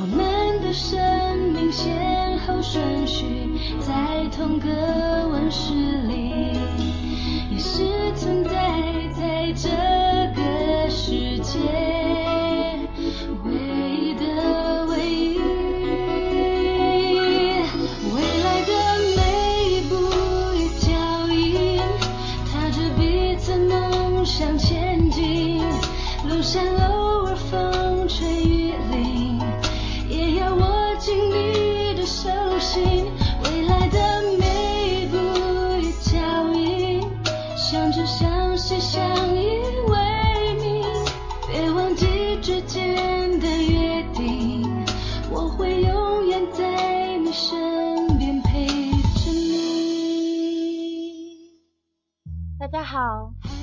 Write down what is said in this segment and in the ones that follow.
我们的身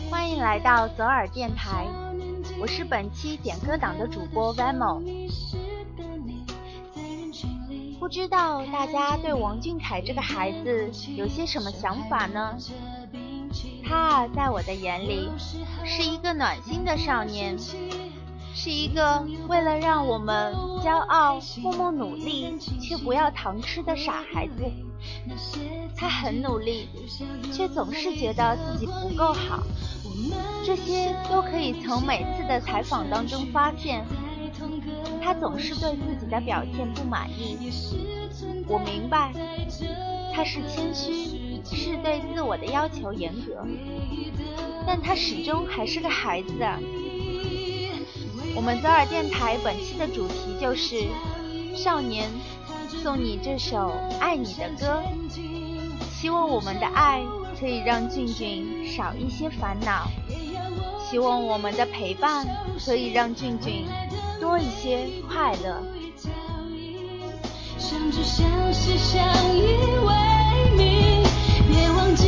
欢迎来到左耳电台，我是本期点歌党的主播 Vamo。不知道大家对王俊凯这个孩子有些什么想法呢？他啊，在我的眼里是一个暖心的少年，是一个为了让我们骄傲、默默努力却不要糖吃的傻孩子。他很努力，却总是觉得自己不够好，这些都可以从每次的采访当中发现。他总是对自己的表现不满意，我明白，他是谦虚，是对自我的要求严格，但他始终还是个孩子啊。我们左耳电台本期的主题就是少年，送你这首爱你的歌，希望我们的爱可以让俊俊少一些烦恼，希望我们的陪伴可以让俊俊。多一些快乐。相知相惜相依为命，别忘记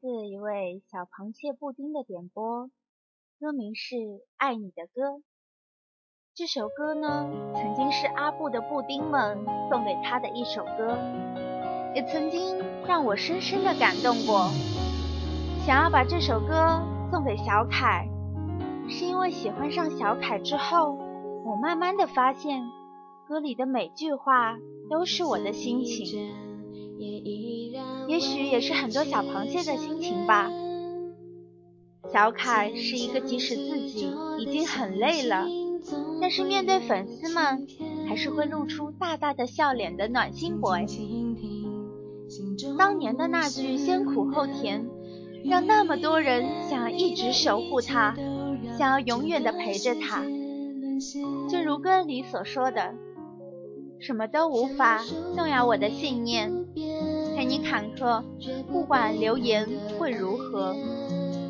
自一位小螃蟹布丁的点播，歌名是《爱你的歌》。这首歌呢，曾经是阿布的布丁们送给他的一首歌，也曾经让我深深的感动过。想要把这首歌送给小凯，是因为喜欢上小凯之后，我慢慢的发现，歌里的每句话都是我的心情。也许也是很多小螃蟹的心情吧。小凯是一个即使自己已经很累了，但是面对粉丝们还是会露出大大的笑脸的暖心 boy。当年的那句先苦后甜，让那么多人想要一直守护他，想要永远的陪着他。正如歌里所说的，什么都无法动摇我的信念。陪你坎坷，不管流言会如何，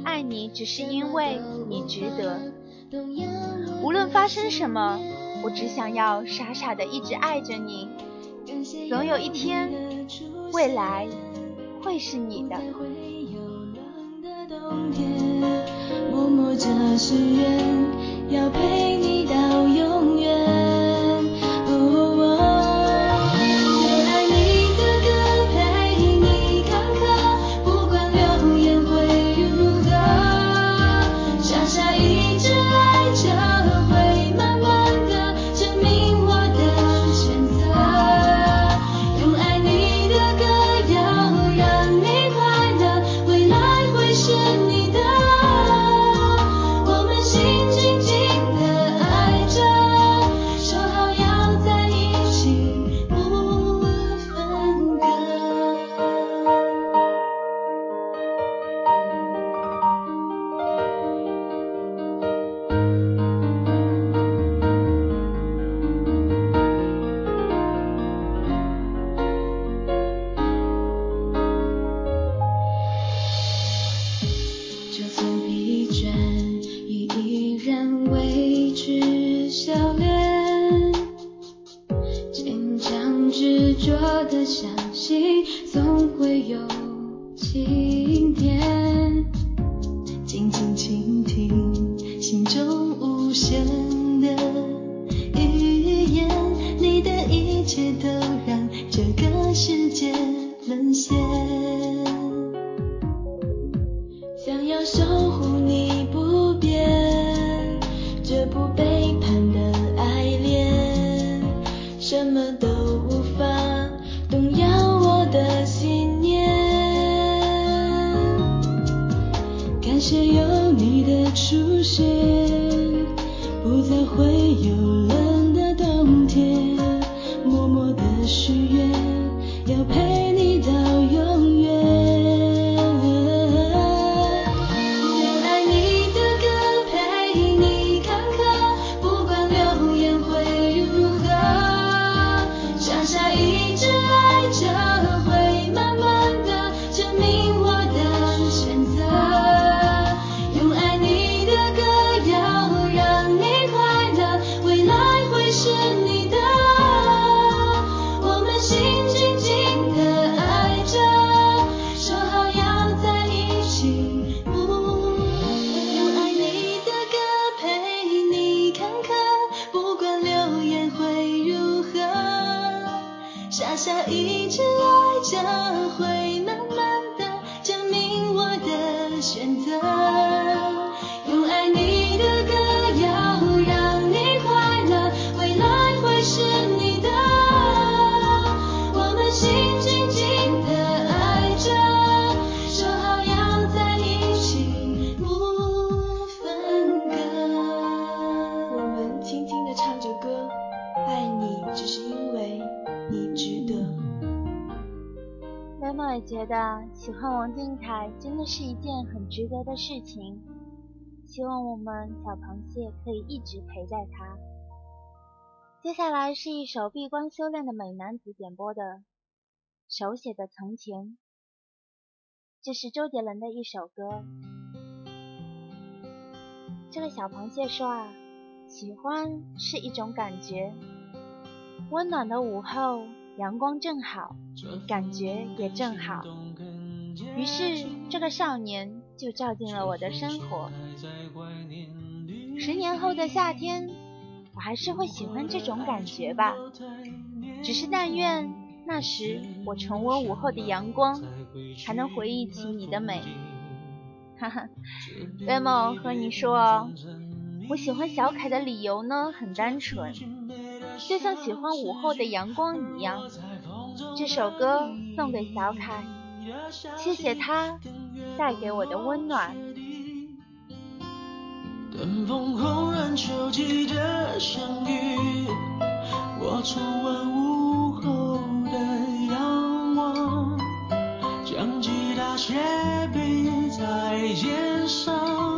爱你只是因为你值得。无论发生什么，我只想要傻傻的一直爱着你，总有一天，未来会是你的。默默着誓言，要陪你到永远。守护你不变，绝不背叛的爱恋，什么喜欢王俊凯真的是一件很值得的事情，希望我们小螃蟹可以一直陪在他。接下来是一首闭关修炼的美男子点播的手写的从前，这是周杰伦的一首歌。这个小螃蟹说啊，喜欢是一种感觉，温暖的午后。阳光正好，感觉也正好，于是这个少年就照进了我的生活。十年后的夏天，我还是会喜欢这种感觉吧。只是但愿那时我重温午后的阳光，还能回忆起你的美。哈哈，Remo 和你说哦，我喜欢小凯的理由呢，很单纯。就像喜欢午后的阳光一样，这首歌送给小凯，谢谢他带给我的温暖。等风红染秋季的相遇，我重温午后的阳光，将吉他斜背在肩上。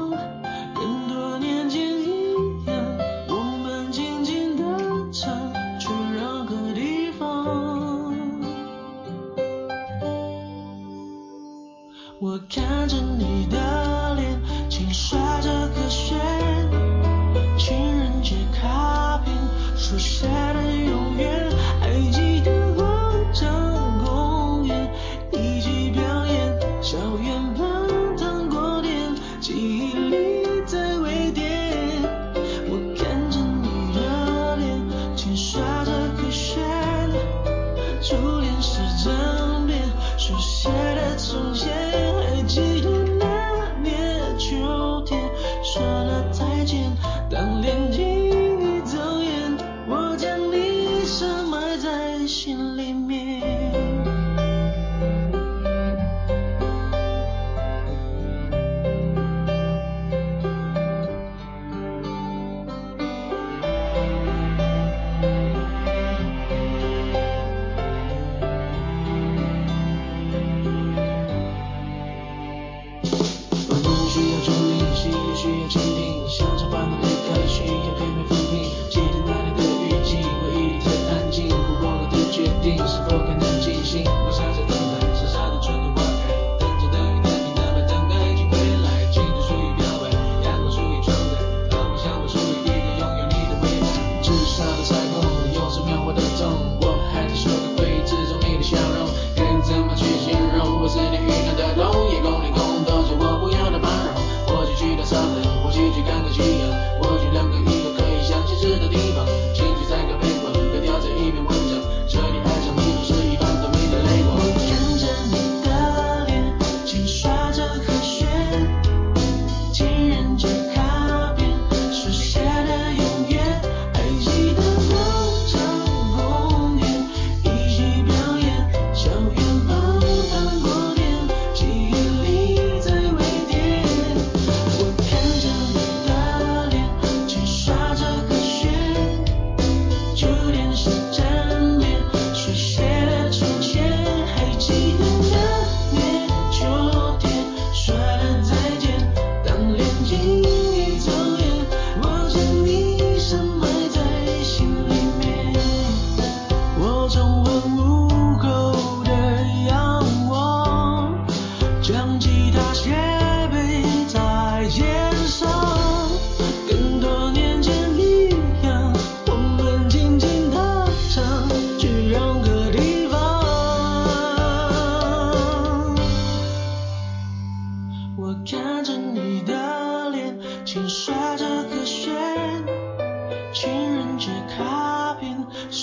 看着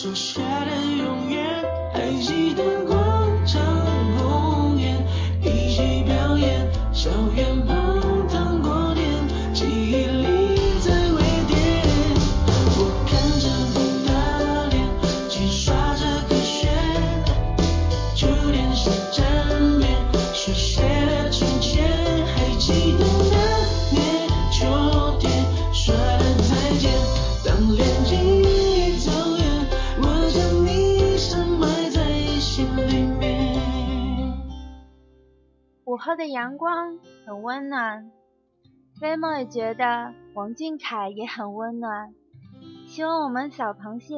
Jesus. 阳光很温暖，飞梦也觉得王俊凯也很温暖。希望我们小螃蟹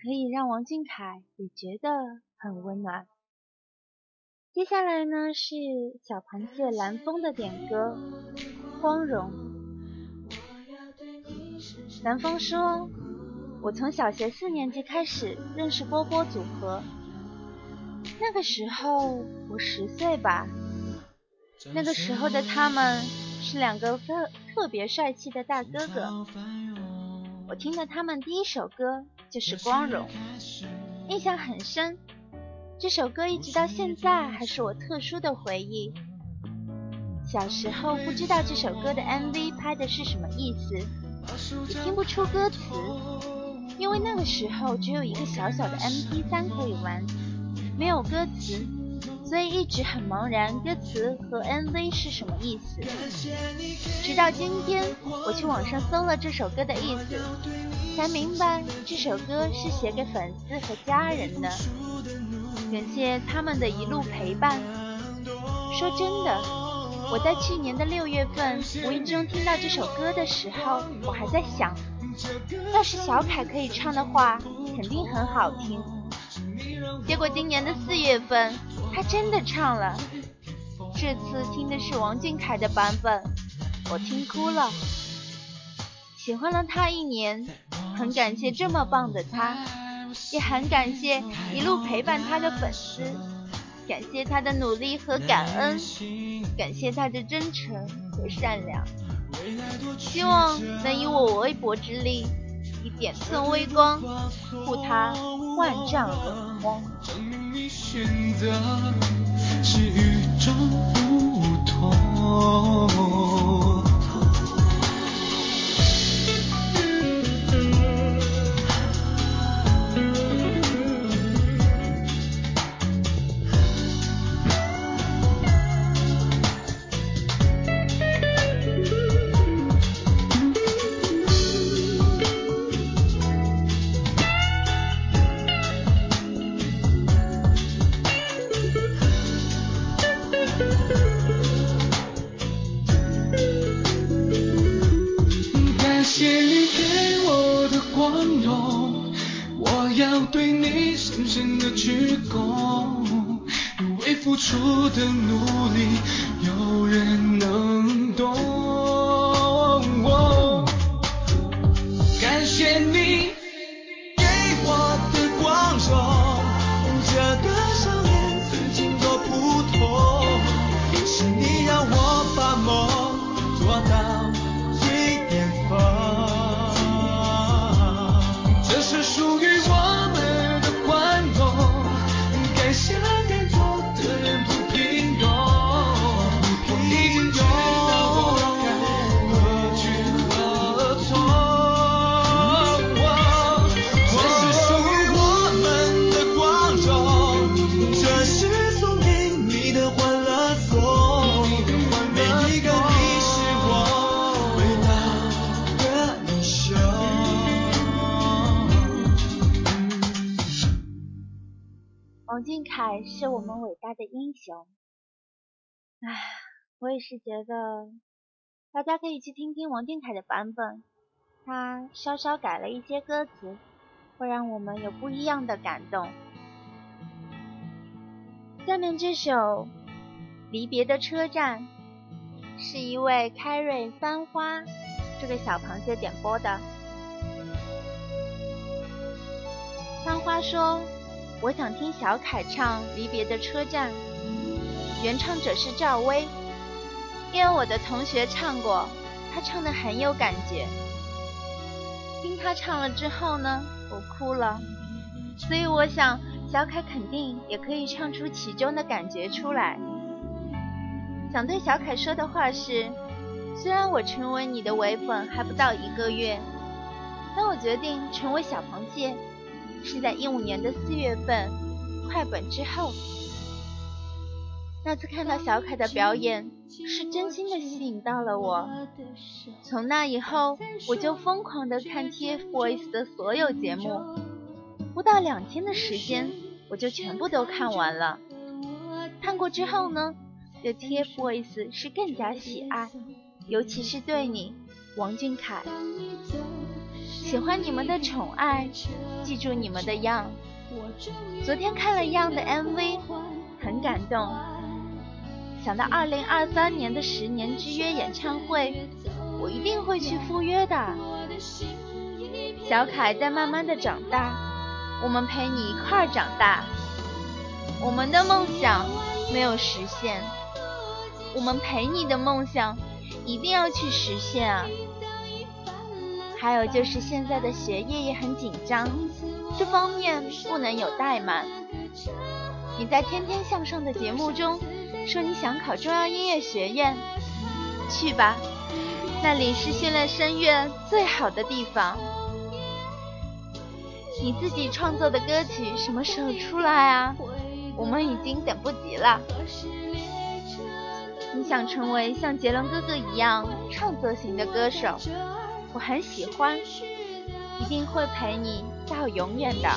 可以让王俊凯也觉得很温暖。接下来呢是小螃蟹蓝风的点歌《光荣》。蓝风说：“我从小学四年级开始认识波波组合，那个时候我十岁吧。那个时候的他们是两个特特别帅气的大哥哥。我听的他们第一首歌就是《光荣》，印象很深。这首歌一直到现在还是我特殊的回忆。小时候不知道这首歌的 MV 拍的是什么意思，也听不出歌词，因为那个时候只有一个小小的 MP3 可以玩，没有歌词。所以一直很茫然，歌词和 MV 是什么意思？直到今天，我去网上搜了这首歌的意思，才明白这首歌是写给粉丝和家人的，感谢他们的一路陪伴。说真的，我在去年的六月份无意中听到这首歌的时候，我还在想，要是小凯可以唱的话，肯定很好听。结果今年的四月份。他真的唱了，这次听的是王俊凯的版本，我听哭了。喜欢了他一年，很感谢这么棒的他，也很感谢一路陪伴他的粉丝，感谢他的努力和感恩，感谢他的真诚和善良。希望能以我微薄之力，以点寸微光，护他万丈荣光。选择是与众不是我们伟大的英雄。唉，我也是觉得，大家可以去听听王俊凯的版本，他稍稍改了一些歌词，会让我们有不一样的感动。下面这首《离别的车站》是一位开瑞翻花这个小螃蟹点播的。翻花说。我想听小凯唱《离别的车站》，原唱者是赵薇，因为我的同学唱过，他唱的很有感觉。听他唱了之后呢，我哭了。所以我想，小凯肯定也可以唱出其中的感觉出来。想对小凯说的话是：虽然我成为你的唯粉还不到一个月，但我决定成为小螃蟹是在一五年的四月份，快本之后。那次看到小凯的表演，是真心的吸引到了我。从那以后，我就疯狂的看 TFBOYS 的所有节目，不到两天的时间，我就全部都看完了。看过之后呢，对 TFBOYS 是更加喜爱，尤其是对你，王俊凯。喜欢你们的宠爱，记住你们的样。昨天看了样的 MV，很感动。想到二零二三年的十年之约演唱会，我一定会去赴约的。小凯在慢慢的长大，我们陪你一块儿长大。我们的梦想没有实现，我们陪你的梦想一定要去实现啊！还有就是现在的学业也很紧张，这方面不能有怠慢。你在《天天向上》的节目中。说你想考中央音乐学院，去吧，那里是训练声乐最好的地方。你自己创作的歌曲什么时候出来啊？我们已经等不及了。你想成为像杰伦哥哥一样创作型的歌手，我很喜欢，一定会陪你到永远的。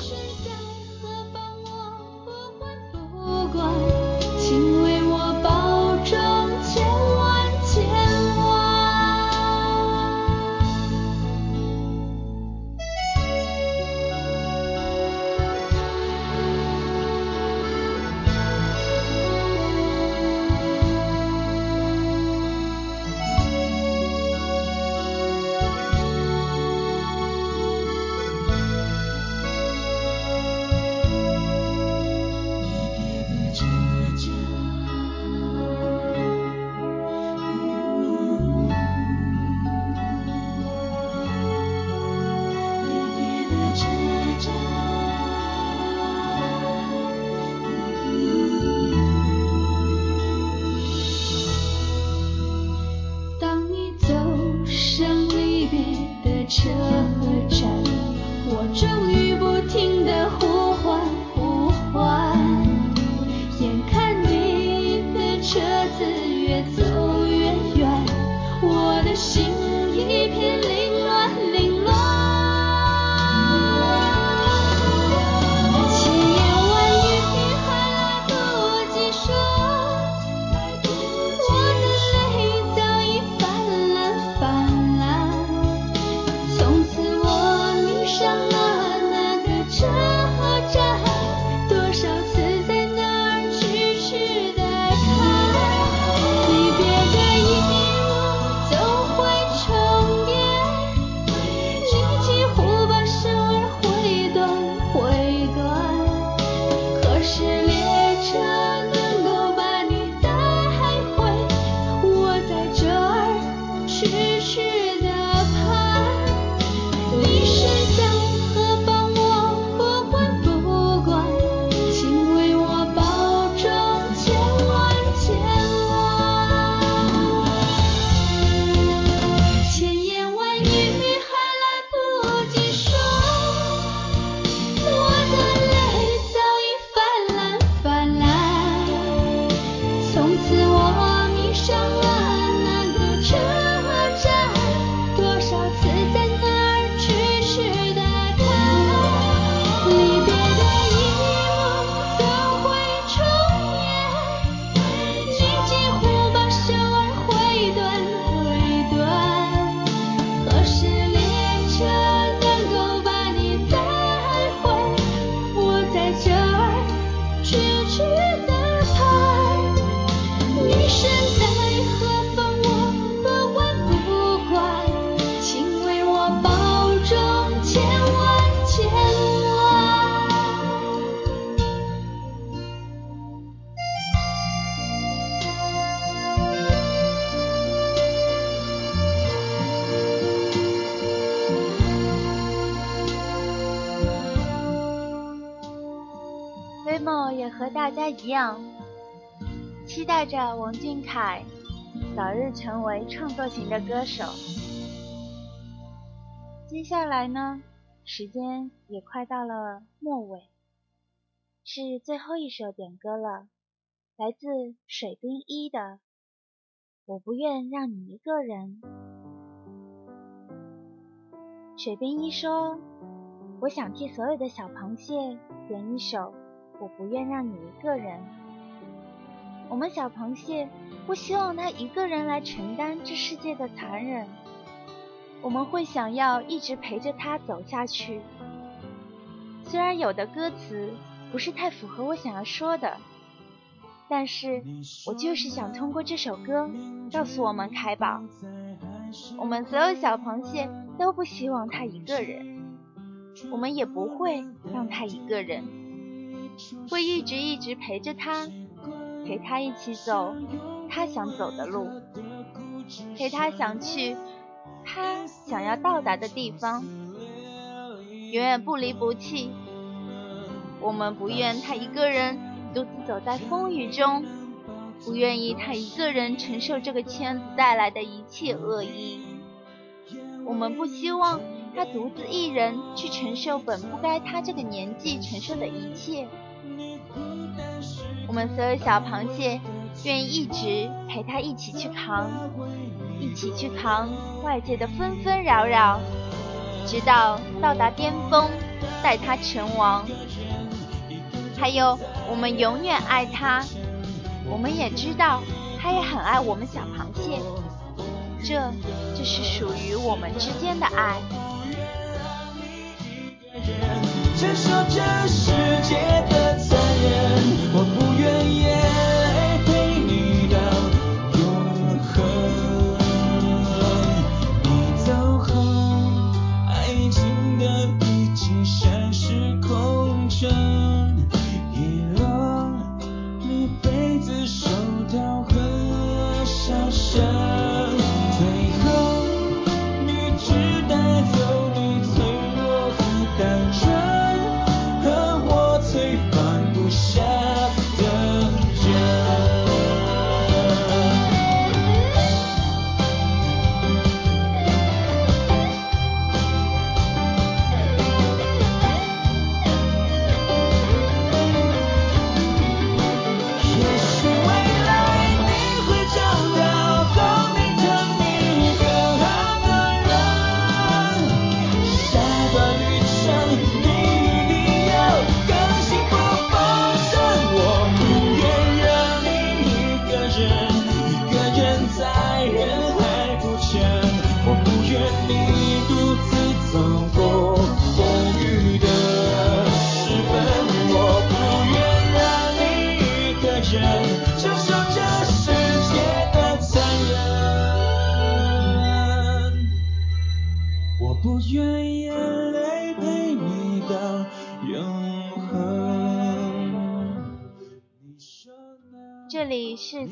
大家一样，期待着王俊凯早日成为创作型的歌手。接下来呢，时间也快到了末尾，是最后一首点歌了，来自水冰一的《我不愿让你一个人》。水冰一说：“我想替所有的小螃蟹点一首《我不愿让你一个人》。我们小螃蟹不希望他一个人来承担这世界的残忍。”我们会想要一直陪着他走下去，虽然有的歌词不是太符合我想要说的，但是我就是想通过这首歌告诉我们凯宝，我们所有小螃蟹都不希望他一个人，我们也不会让他一个人，会一直一直陪着他，陪他一起走他想走的路，陪他想去。他想要到达的地方，永远不离不弃。我们不愿他一个人独自走在风雨中，不愿意他一个人承受这个圈子带来的一切恶意。我们不希望他独自一人去承受本不该他这个年纪承受的一切。我们所有小螃蟹愿意一直陪他一起去扛。一起去扛外界的纷纷扰扰，直到到达巅峰，带他成王。还有，我们永远爱他。我们也知道，他也很爱我们小螃蟹。这，就是属于我们之间的爱。承受这世界的残忍，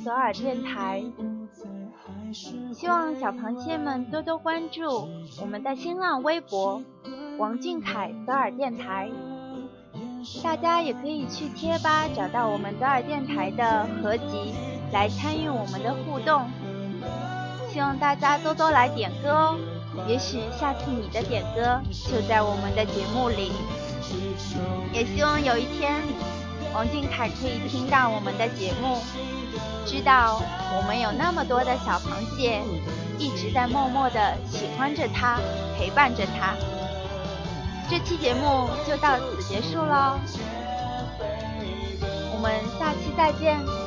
左耳电台，希望小螃蟹们多多关注我们的新浪微博王俊凯左耳电台。大家也可以去贴吧找到我们左耳电台的合集来参与我们的互动。希望大家多多来点歌哦，也许下次你的点歌就在我们的节目里。也希望有一天。王俊凯可以听到我们的节目，知道我们有那么多的小螃蟹一直在默默的喜欢着他，陪伴着他。这期节目就到此结束喽，我们下期再见。